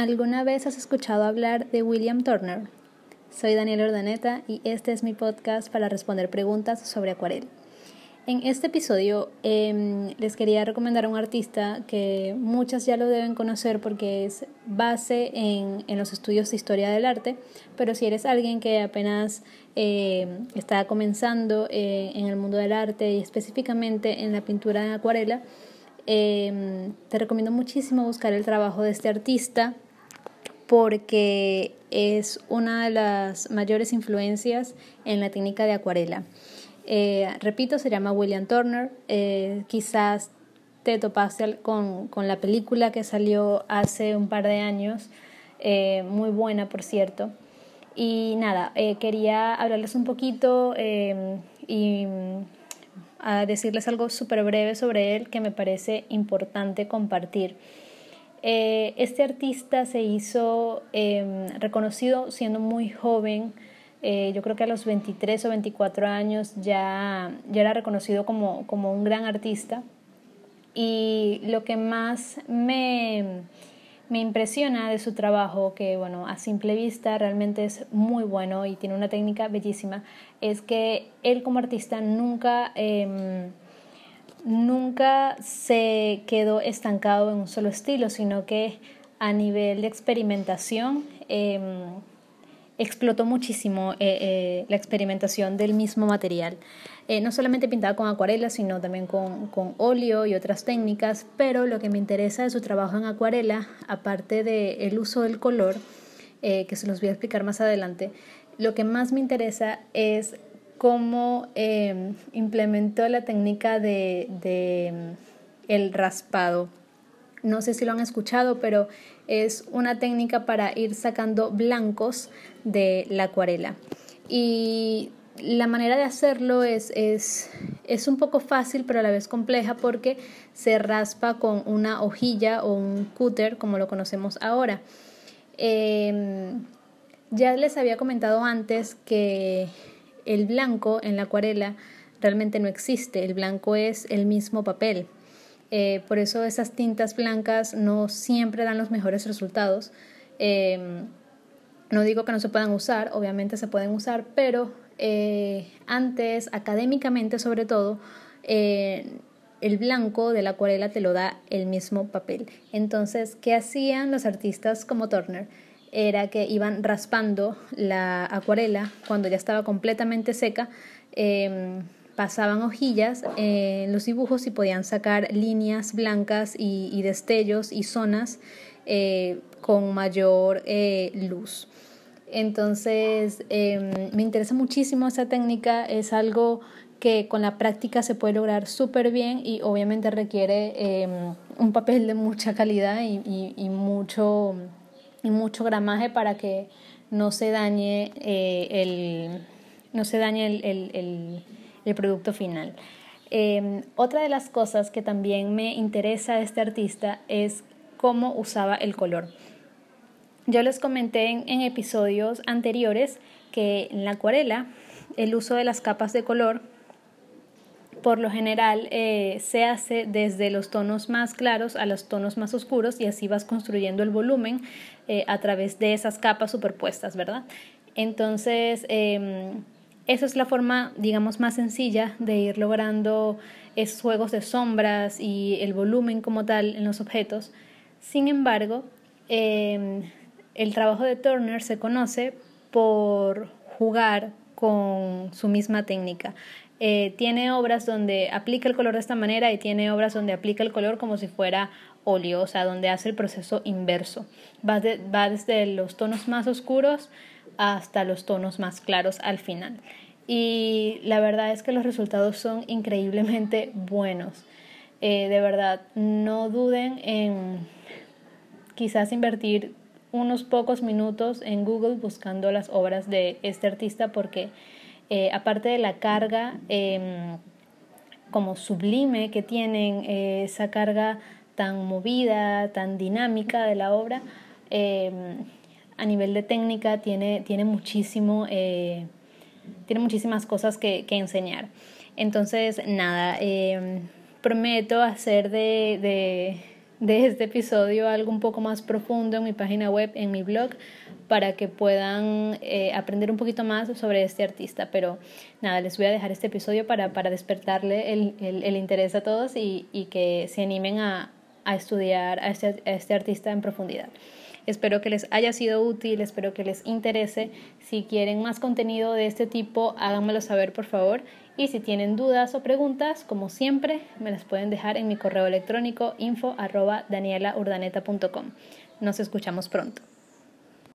¿Alguna vez has escuchado hablar de William Turner? Soy Daniel Ordaneta y este es mi podcast para responder preguntas sobre acuarela. En este episodio em, les quería recomendar a un artista que muchas ya lo deben conocer porque es base en, los estudios de historia del arte, pero si eres alguien que apenas em, está comenzando eh, en el mundo del arte y específicamente en la pintura en acuarela, em, te recomiendo muchísimo buscar el trabajo de este artista porque es una de las mayores influencias en la técnica de acuarela. Eh, repito, se llama William Turner. Eh, quizás te topaste con, con, la película que salió hace un par de años, eh, muy buena por cierto. Y nada, quería hablarles un poquito y decirles algo súper breve sobre él que me parece importante compartir. Eh, este artista se hizo em, reconocido siendo muy joven, eh, yo creo que a los 23 o 24 años ya, ya era reconocido como, como un gran artista. Y lo que más me, me impresiona de su trabajo, que bueno, a simple vista realmente es muy bueno y tiene una técnica bellísima, es que él como artista nunca em, nunca se quedó estancado en un solo estilo, sino que a nivel de experimentación em, explotó muchísimo eh, eh, la experimentación del mismo material. Eh, no solamente pintaba con acuarela, sino también con, con, óleo y otras técnicas, pero lo que me interesa de su trabajo en acuarela, aparte del uso del color, que se los voy a explicar más adelante, lo que más me interesa es cómo em, implementó la técnica de, em, el raspado. No sé si lo han escuchado, pero es una técnica para ir sacando blancos de la acuarela. Y la manera de hacerlo es, es, es, un poco fácil, pero a la vez compleja porque se raspa con una hojilla o un cúter, como lo conocemos ahora. Em, ya les había comentado antes que el blanco en la acuarela realmente no existe, el blanco es el mismo papel. Eh, por eso esas tintas blancas no siempre dan los mejores resultados. Em, no digo que no se puedan usar, obviamente se pueden usar, pero eh, antes, académicamente sobre todo, eh, el blanco de la acuarela te lo da el mismo papel. Entonces, ¿qué hacían los artistas como Turner? Era que iban raspando la acuarela cuando ya estaba completamente seca. Em, pasaban hojillas en los dibujos y podían sacar líneas blancas y, destellos y zonas eh, con mayor eh, luz. Entonces, em, me interesa muchísimo esa técnica, es algo que con la práctica se puede lograr súper bien y obviamente requiere em, un papel de mucha calidad y mucho y mucho gramaje para que no se dañe eh, el, no se dañe el, el, producto final. Em, otra de las cosas que también me interesa de este artista es cómo usaba el color. Yo les comenté en, en episodios anteriores que en la acuarela el uso de las capas de color por lo general eh, se hace desde los tonos más claros a los tonos más oscuros y así vas construyendo el volumen eh, a través de esas capas superpuestas, ¿verdad? Entonces, em, esa es la forma, digamos, más sencilla de ir logrando esos juegos de sombras y el volumen como tal en los objetos. Sin embargo, em, el trabajo de Turner se conoce por jugar con su misma técnica. Eh, tiene obras donde aplica el color de esta manera y tiene obras donde aplica el color como si fuera óleo, o sea, donde hace el proceso inverso. Va, va desde los tonos más oscuros hasta los tonos más claros al final. Y la verdad es que los resultados son increíblemente buenos. Eh, de verdad, no duden en quizás invertir unos pocos minutos en Google buscando las obras de este artista porque eh, aparte de la carga em, como sublime que tienen, eh, esa carga tan movida, tan dinámica de la obra, em, a nivel de técnica tiene, tiene muchísimo, eh, tiene muchísimas cosas que, enseñar. Entonces, nada, em, prometo hacer de, de este episodio algo un poco más profundo en mi página web, en mi blog, para que puedan eh, aprender un poquito más sobre este artista. Pero nada, les voy a dejar este episodio para, para despertarle el, el, interés a todos y, y que se animen a, a estudiar a este, a este artista en profundidad. Espero que les haya sido útil, espero que les interese. Si quieren más contenido de este tipo, háganmelo saber por favor. Y si tienen dudas o preguntas, como siempre, me las pueden dejar en mi correo electrónico info arroba danielaurdaneta.com. Nos escuchamos pronto.